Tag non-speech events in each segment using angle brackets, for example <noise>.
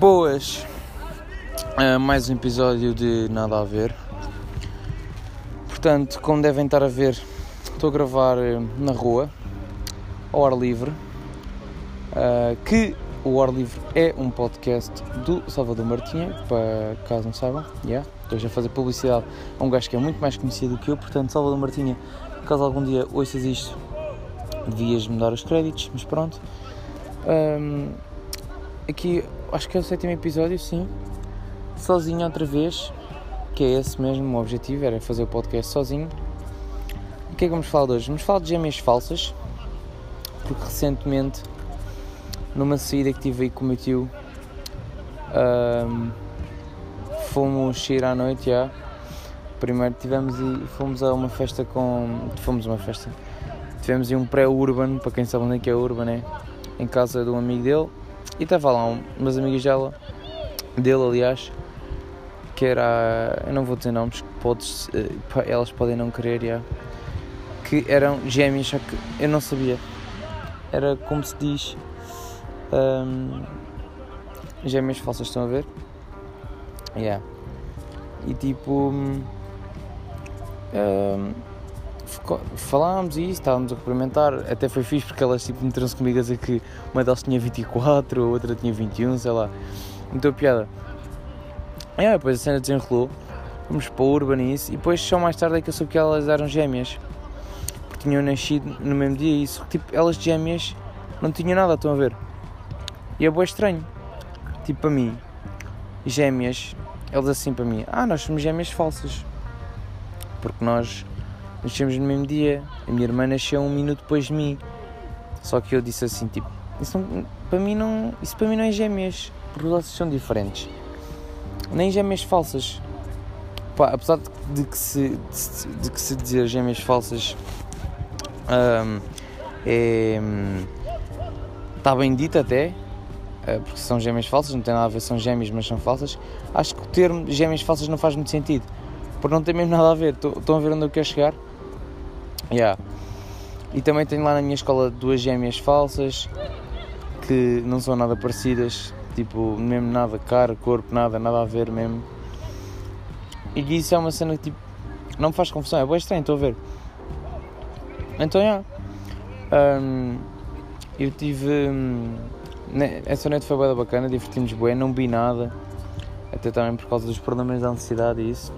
Boas! Uh, mais um episódio de Nada a Ver. Portanto, como devem estar a ver, estou a gravar uh, na rua, ao ar livre. Uh, que o Ar Livre é um podcast do Salvador Martinha, para caso não saibam. Yeah. Estou já a fazer publicidade a um gajo que é muito mais conhecido que eu. Portanto, Salvador Martinha, caso algum dia ouças isto, devias-me dar os créditos, mas pronto. Um, aqui, acho que é o sétimo episódio, sim. Sozinho outra vez, que é esse mesmo o objetivo, era fazer o podcast sozinho. O que é que vamos falar de hoje? Vamos falar de gêmeas falsas, porque recentemente, numa saída que tive aí com o meu tio, um, fomos sair à noite já. Primeiro tivemos e fomos a uma festa com. Fomos a uma festa. Tivemos aí um pré-urban, para quem sabe onde é que é urban, né? Em casa de um amigo dele. E estava lá um, umas amigas dela, dele aliás, que era. Eu não vou dizer nomes, podes, eh, elas podem não querer. Que eram gêmeas, só que eu não sabia. Era como se diz. Um, gêmeas falsas, estão a ver? Yeah. E tipo. Um, falámos e estávamos a cumprimentar. Até foi fixe porque elas tipo, meteram-se comigo a dizer que uma delas tinha 24, a outra tinha 21, sei lá. Muita piada. E aí, depois a cena desenrolou. Fomos para o Urban e isso. E depois, só mais tarde, é que eu soube que elas eram gêmeas. Porque tinham nascido no mesmo dia e isso. Tipo, elas gêmeas não tinham nada, estão a ver? E é bem estranho. Tipo, para mim, gêmeas, eles assim para mim, ah, nós somos gêmeas falsas. Porque nós nascemos no mesmo dia, a minha irmã nasceu um minuto depois de mim. Só que eu disse assim, tipo, isso não, para mim não, isso para mim não é gêmeas, porque vocês são diferentes. Nem gêmeas falsas. Pá, apesar de, que se, de, de, que se dizer gêmeas falsas um, é, está bem dito até, eh, porque são gêmeas falsas, não tem nada a ver, são gêmeas, mas são falsas. Acho que o termo gêmeas falsas não faz muito sentido, porque não tem mesmo nada a ver. Estão a ver onde eu quero chegar? Yeah. E também tenho lá na minha escola duas gêmeas falsas que não são nada parecidas, tipo, mesmo nada, cara, corpo, nada, nada a ver mesmo. E isso é uma cena que tipo, não me faz confusão, é bem estranho, estou a ver. Então, yeah. Um, eu tive. Um, essa noite foi bem bacana, divertimos bem, não vi nada, até também por causa dos problemas da ansiedade e isso.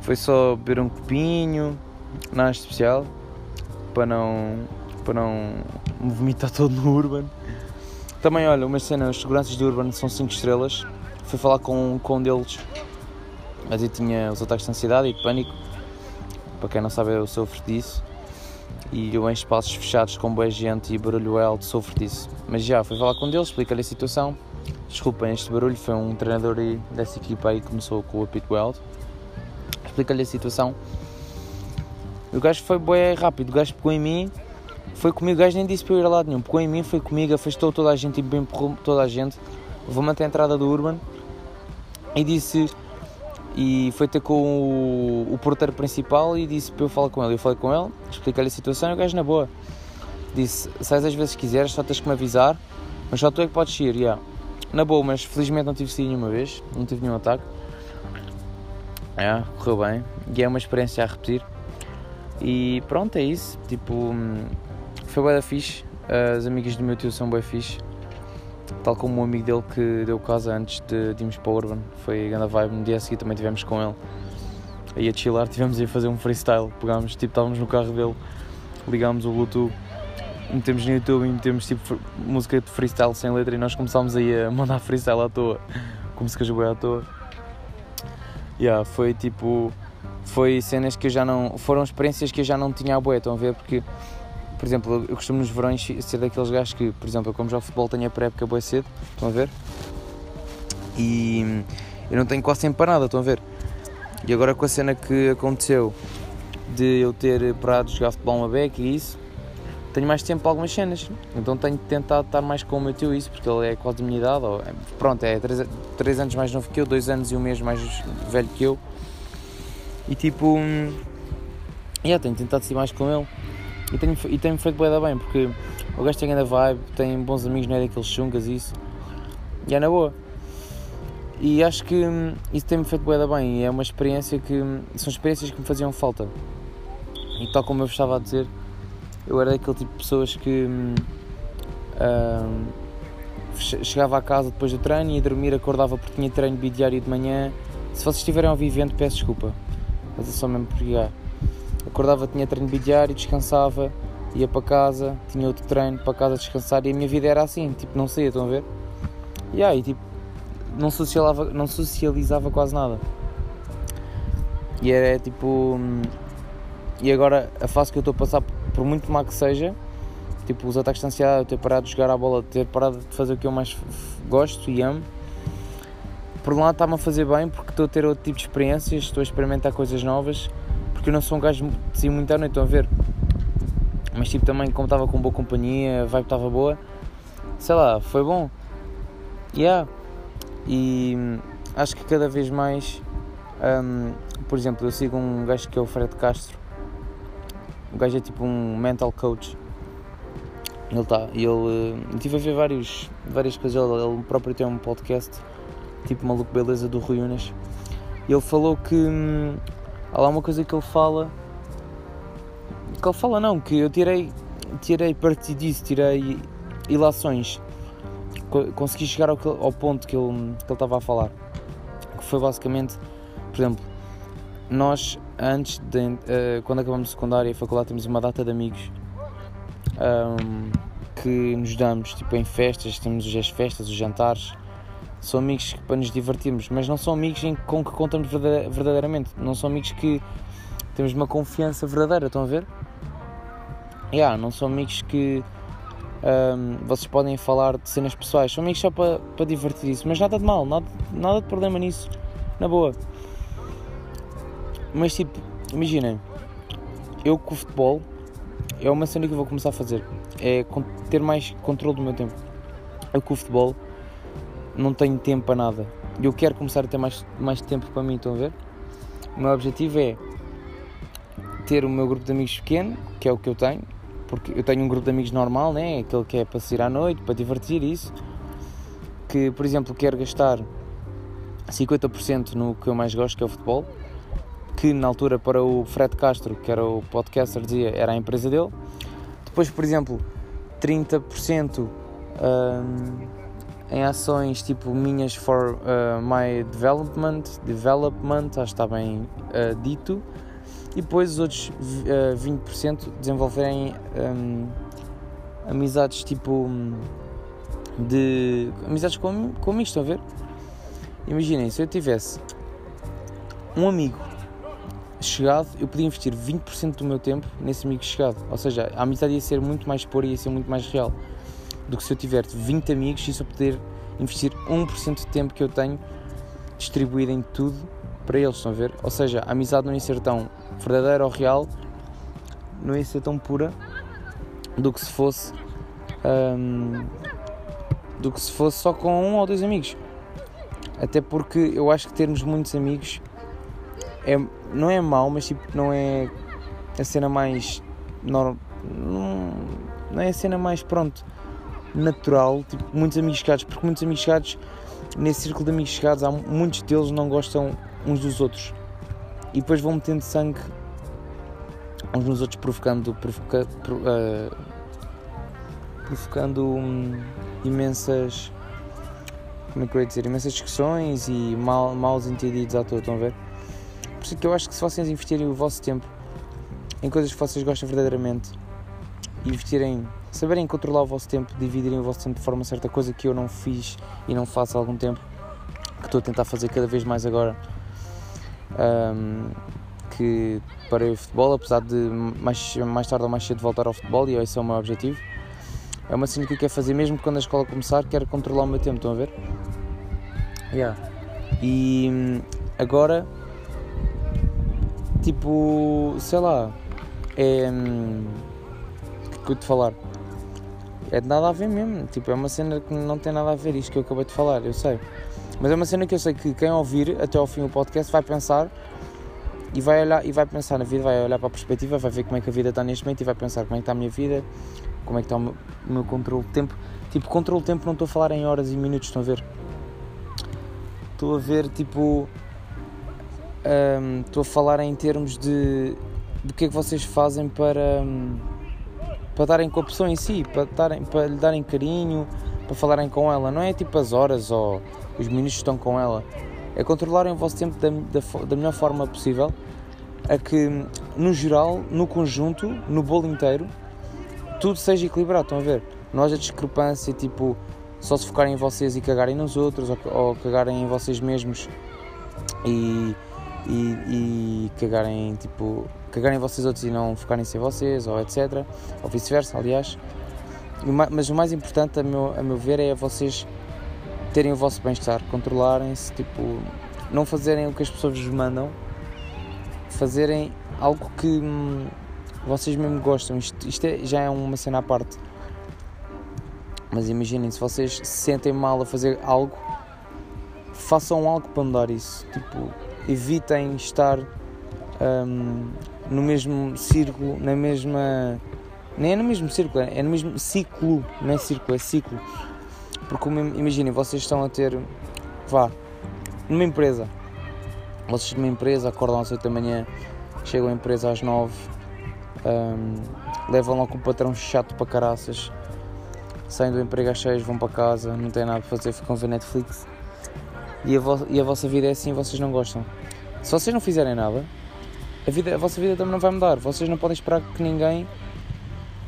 Foi só beber um copinho, nada especial, para não, para não me vomitar <laughs> todo no Urban. Também, olha, uma cena, os seguranças do Urban são 5 estrelas. Fui falar com, com um deles, mas eu tinha os ataques de ansiedade e de pânico. Para quem não sabe, eu sofro disso. E eu em espaços fechados com boa gente e barulho alto sofro disso. Mas já, fui falar com um deles, expliquei-lhe a situação. Desculpem este barulho, foi um treinador dessa equipa aí que começou com o apito alto. Expliquei-lhe a situação o gajo foi bem rápido, o gajo pegou em mim, foi comigo, o gajo nem disse para eu ir a lado nenhum, pegou em mim, foi comigo, afastou toda a gente e empurrou toda a gente, levou-me até a entrada do Urban e disse. E foi ter com o, o porteiro principal e disse para eu falar com ele. Eu falei com ele, expliquei-lhe a situação e o gajo na boa. Disse: sais às vezes quiseres, só tens que me avisar, mas só tu é que podes ir. Yeah. Na boa, mas felizmente não tive saído nenhuma vez, não tive nenhum ataque. É, correu bem e é uma experiência a repetir. E pronto, é isso. Tipo, foi bem da fixe. As amigas do meu tio são bem fixe. Tal como um amigo dele que deu casa antes de, de irmos para o Urban. Foi grande vibe. No dia a seguir também tivemos com ele. Aí a chilar, tivemos a fazer um freestyle. Pegámos, tipo, estávamos no carro dele, ligámos o Bluetooth, metemos no YouTube e metemos tipo música de freestyle sem letra e nós começámos aí a <laughs> mandar freestyle à toa, com músicas boas à toa. Yeah, foi tipo foi cenas que eu já não. foram experiências que eu já não tinha a boé, estão a ver? Porque, por exemplo, eu costumo nos verões ser daqueles gajos que, por exemplo, eu como jogo futebol tenho a pré-época boé cedo, estão a ver? E eu não tenho quase sempre para nada, estão a ver? E agora com a cena que aconteceu de eu ter parado de jogar futebol uma beca e isso, tenho mais tempo para algumas cenas. Então tenho tentado estar mais com o meu tio isso, porque ele é quase da minha idade, ou, pronto, é 3 anos mais novo que eu, 2 anos e um mês mais velho que eu. E tipo. Yeah, tenho tentado ser mais com ele. E tenho, e tenho feito bué bem, porque o gajo tem grande vibe, tem bons amigos, não é daqueles chungas isso. e é na boa. E acho que hum, isso tem-me feito bué bem e é uma experiência que. Hum, são experiências que me faziam falta. E tal como eu estava a dizer, eu era daquele tipo de pessoas que. Hum, chegava a casa depois do treino e ia dormir, acordava porque tinha treino bidiário de manhã. Se vocês estiverem ao vivendo, peço desculpa. Mas é só mesmo já. Acordava, tinha treino bidiário, descansava, ia para casa, tinha outro treino para casa descansar e a minha vida era assim, tipo, não saía, estão a ver? E aí, tipo, não socializava, não socializava quase nada. E era tipo. E agora a fase que eu estou a passar, por muito má que seja, tipo os ataques de ansiedade, ter parado de jogar a bola, ter parado de fazer o que eu mais gosto e amo. Por um lado está-me a fazer bem porque estou a ter outro tipo de experiências, estou a experimentar coisas novas, porque eu não sou um gajo de sair muito à noite, estão a ver? Mas tipo também como estava com boa companhia, a vibe estava boa, sei lá, foi bom. Yeah. E hum, acho que cada vez mais, um, por exemplo, eu sigo um gajo que é o Fred Castro, o gajo é tipo um mental coach ele está, ele. Uh, tive a ver vários, várias coisas. Ele, ele próprio tem um podcast, tipo Maluco Beleza do Rui Unas. Ele falou que. Hum, há lá uma coisa que ele fala. Que ele fala, não, que eu tirei. Tirei partido disso, tirei ilações. Consegui chegar ao, ao ponto que ele, que ele estava a falar. Que foi basicamente, por exemplo, nós antes de. Uh, quando acabamos de secundária e faculdade, temos uma data de amigos um, que nos damos tipo em festas, temos as festas, os jantares. São amigos para nos divertirmos, mas não são amigos em, com que contamos verdadeiramente. Não são amigos que temos uma confiança verdadeira, estão a ver? Yeah, não são amigos que um, vocês podem falar de cenas pessoais, são amigos só para, para divertir isso, mas nada de mal, nada, nada de problema nisso, na boa. Mas tipo, imaginem, eu com o futebol é uma cena que eu vou começar a fazer. É ter mais controle do meu tempo. Eu com o futebol não tenho tempo para nada. Eu quero começar a ter mais, mais tempo para mim, estão a ver? O meu objetivo é ter o meu grupo de amigos pequeno, que é o que eu tenho, porque eu tenho um grupo de amigos normal, né? aquele que é para sair à noite, para divertir isso, que por exemplo quero gastar 50% no que eu mais gosto, que é o futebol, que na altura para o Fred Castro, que era o podcaster, dizia era a empresa dele. Depois, por exemplo, 30% um, em ações tipo minhas for uh, my development, development, acho que está bem uh, dito. E depois os outros uh, 20% desenvolverem um, amizades tipo de amizades com, com amigos, estão a ver? Imaginem, se eu tivesse um amigo chegado, eu podia investir 20% do meu tempo nesse amigo chegado. Ou seja, a amizade ia ser muito mais pura e ia ser muito mais real do que se eu tiver 20 amigos e só poder investir 1% de tempo que eu tenho distribuído em tudo para eles, estão a ver? Ou seja, a amizade não ia ser tão verdadeira ou real, não ia ser tão pura do que se fosse um, do que se fosse só com um ou dois amigos. Até porque eu acho que termos muitos amigos é, não é mau, mas tipo, não é a cena mais. Não, não é a cena mais, pronto, natural. Tipo, muitos amigos chegados, porque muitos amigos chegados, nesse círculo de amigos chegados, há muitos deles não gostam uns dos outros e depois vão metendo sangue uns nos outros, provocando, provoca, uh, provocando hum, imensas. Como é que eu ia dizer? Imensas discussões e mal, maus entendidos à toa, estão a ver? Por isso que eu acho que se vocês investirem o vosso tempo em coisas que vocês gostam verdadeiramente investirem, saberem controlar o vosso tempo, dividirem o vosso tempo de forma certa, coisa que eu não fiz e não faço há algum tempo, que estou a tentar fazer cada vez mais agora. Um, que parei o futebol, apesar de mais, mais tarde ou mais cedo voltar ao futebol, e esse é o meu objetivo. É uma cena que eu quero fazer mesmo quando a escola começar, quero controlar o meu tempo, estão a ver? Yeah. E hum, agora tipo, sei lá, é. Hum, que eu te falar? É de nada a ver mesmo, tipo, é uma cena que não tem nada a ver isto que eu acabei de falar, eu sei. Mas é uma cena que eu sei que quem ouvir até ao fim do podcast vai pensar e vai olhar e vai pensar na vida, vai olhar para a perspectiva, vai ver como é que a vida está neste momento e vai pensar como é que está a minha vida, como é que está o meu, o meu controle de tempo. Tipo, controle de tempo não estou a falar em horas e minutos, estão a ver? estou a ver tipo. Um, estou a falar em termos de do que é que vocês fazem para, um, para darem com a pessoa em si, para, darem, para lhe darem carinho, para falarem com ela. Não é tipo as horas ou os minutos que estão com ela. É controlarem o vosso tempo da, da, da melhor forma possível. A que, no geral, no conjunto, no bolo inteiro, tudo seja equilibrado. Estão a ver? Não haja discrepância, tipo, só se focarem em vocês e cagarem nos outros, ou, ou cagarem em vocês mesmos e, e, e cagarem, tipo, cagarem em vocês outros e não focarem-se em vocês, ou etc. Ou vice-versa, aliás. Mas o mais importante, a meu, a meu ver, é vocês terem o vosso bem-estar, controlarem-se, tipo, não fazerem o que as pessoas vos mandam, fazerem algo que hum, vocês mesmo gostam. Isto, isto é, já é uma cena à parte. Mas imaginem, se vocês se sentem mal a fazer algo, façam algo para mudar isso. Tipo, evitem estar um, no mesmo círculo, na mesma. Nem é no mesmo círculo, é no mesmo ciclo, não é círculo, é ciclo. Porque imaginem, vocês estão a ter. Vá, numa empresa. Vocês numa empresa acordam às 8 da manhã, chegam à empresa às 9, um, levam lá com o patrão chato para caraças saem do emprego às 6, vão para casa, não têm nada para fazer, ficam a ver Netflix e a, e a vossa vida é assim vocês não gostam. Se vocês não fizerem nada, a, vida, a vossa vida também não vai mudar. Vocês não podem esperar que ninguém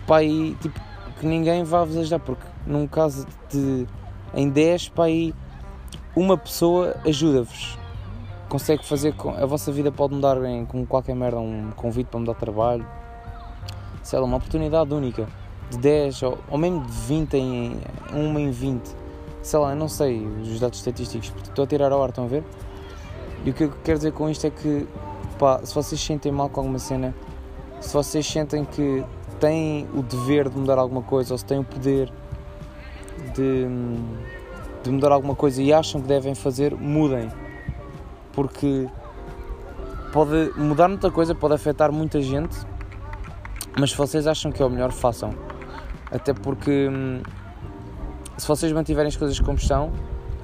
pai, tipo, que ninguém vá vos ajudar, porque num caso de em 10 pai, uma pessoa ajuda-vos. Consegue fazer com. A vossa vida pode mudar em, com qualquer merda, um convite para mudar de trabalho. Sei lá, uma oportunidade única de 10 ou, ou mesmo de 20 em uma em 20. Sei lá, eu não sei os dados estatísticos, estou a tirar a hora, estão a ver? E o que eu quero dizer com isto é que, pá, se vocês sentem mal com alguma cena, se vocês sentem que têm o dever de mudar alguma coisa ou se têm o poder de, de mudar alguma coisa e acham que devem fazer, mudem. Porque pode mudar muita coisa, pode afetar muita gente, mas se vocês acham que é o melhor, façam. Até porque hum, se vocês mantiverem as coisas como estão,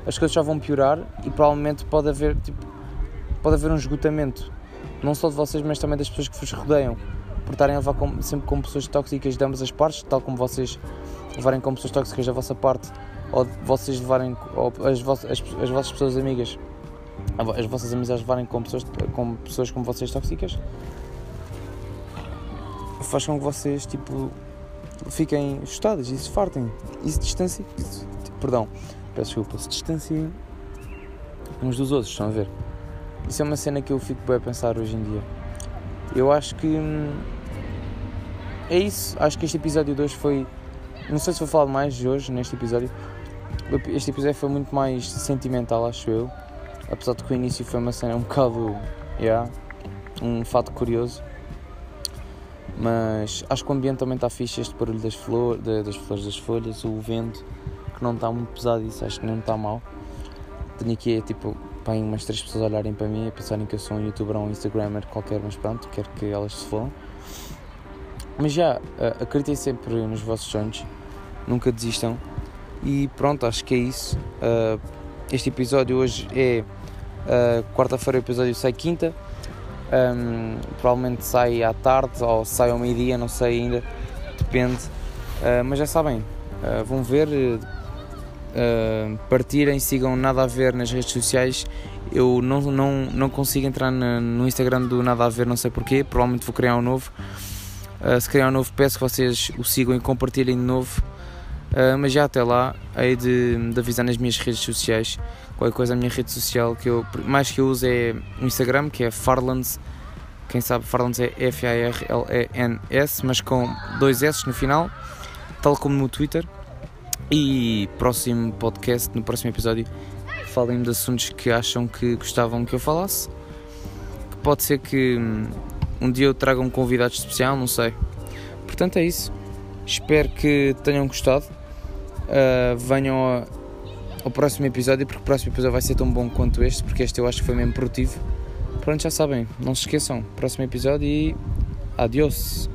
as coisas já vão piorar e provavelmente pode haver, tipo, pode haver um esgotamento. Não só de vocês, mas também das pessoas que vos rodeiam. Por estarem a levar com, sempre com pessoas tóxicas de ambas as partes, tal como vocês levarem com pessoas tóxicas da vossa parte, ou vocês levarem, ou as, vossas, as, as vossas pessoas amigas, as vossas amizades levarem com pessoas, com pessoas como vocês tóxicas, faz com que vocês, tipo, fiquem assustadas e se fartem e se distanciem. Perdão, peço desculpa, se distanciem uns dos outros, estão a ver? Isso é uma cena que eu fico bem a pensar hoje em dia. Eu acho que hum, é isso. Acho que este episódio 2 foi. Não sei se vou falar mais de hoje neste episódio. Este episódio foi muito mais sentimental, acho eu. Apesar de que o início foi uma cena um bocado. Yeah, um fato curioso. Mas acho que o ambiente também está fixe, este barulho das, flor, das flores, das folhas, o vento, que não está muito pesado, isso acho que não está mal. Tenho aqui tipo, para umas três pessoas olharem para mim e pensarem que eu sou um youtuber ou um instagrammer qualquer, mas pronto, quero que elas se foram. Mas já, uh, acreditem sempre nos vossos sonhos, nunca desistam. E pronto, acho que é isso. Uh, este episódio hoje é uh, quarta-feira, o episódio sai quinta. Um, provavelmente sai à tarde ou sai ao meio-dia, não sei ainda, depende. Uh, mas já sabem, uh, vão ver, uh, partirem, sigam Nada a Ver nas redes sociais. Eu não, não, não consigo entrar na, no Instagram do Nada a Ver, não sei porquê, provavelmente vou criar um novo. se criar um novo, peço que vocês o sigam e compartilhem de novo. mas já até lá, hei de, de avisar nas minhas redes sociais qualquer coisa, a minha rede social que eu mais que eu uso é o Instagram, que é Farlands. Quem sabe Farlands é F-A-R-L-E-N-S, mas com dois S no final, tal como no Twitter. E próximo podcast, no próximo episódio, falem de assuntos que acham que gostavam que eu falasse. Que pode ser que hum, um dia eu traga um convidado especial, não sei. Portanto é isso. Espero que tenham gostado. Uh, venham a ao próximo episódio, porque o próximo episódio vai ser tão bom quanto este, porque este eu acho que foi mesmo produtivo. Pronto, já sabem, não se esqueçam, próximo episódio e adiós.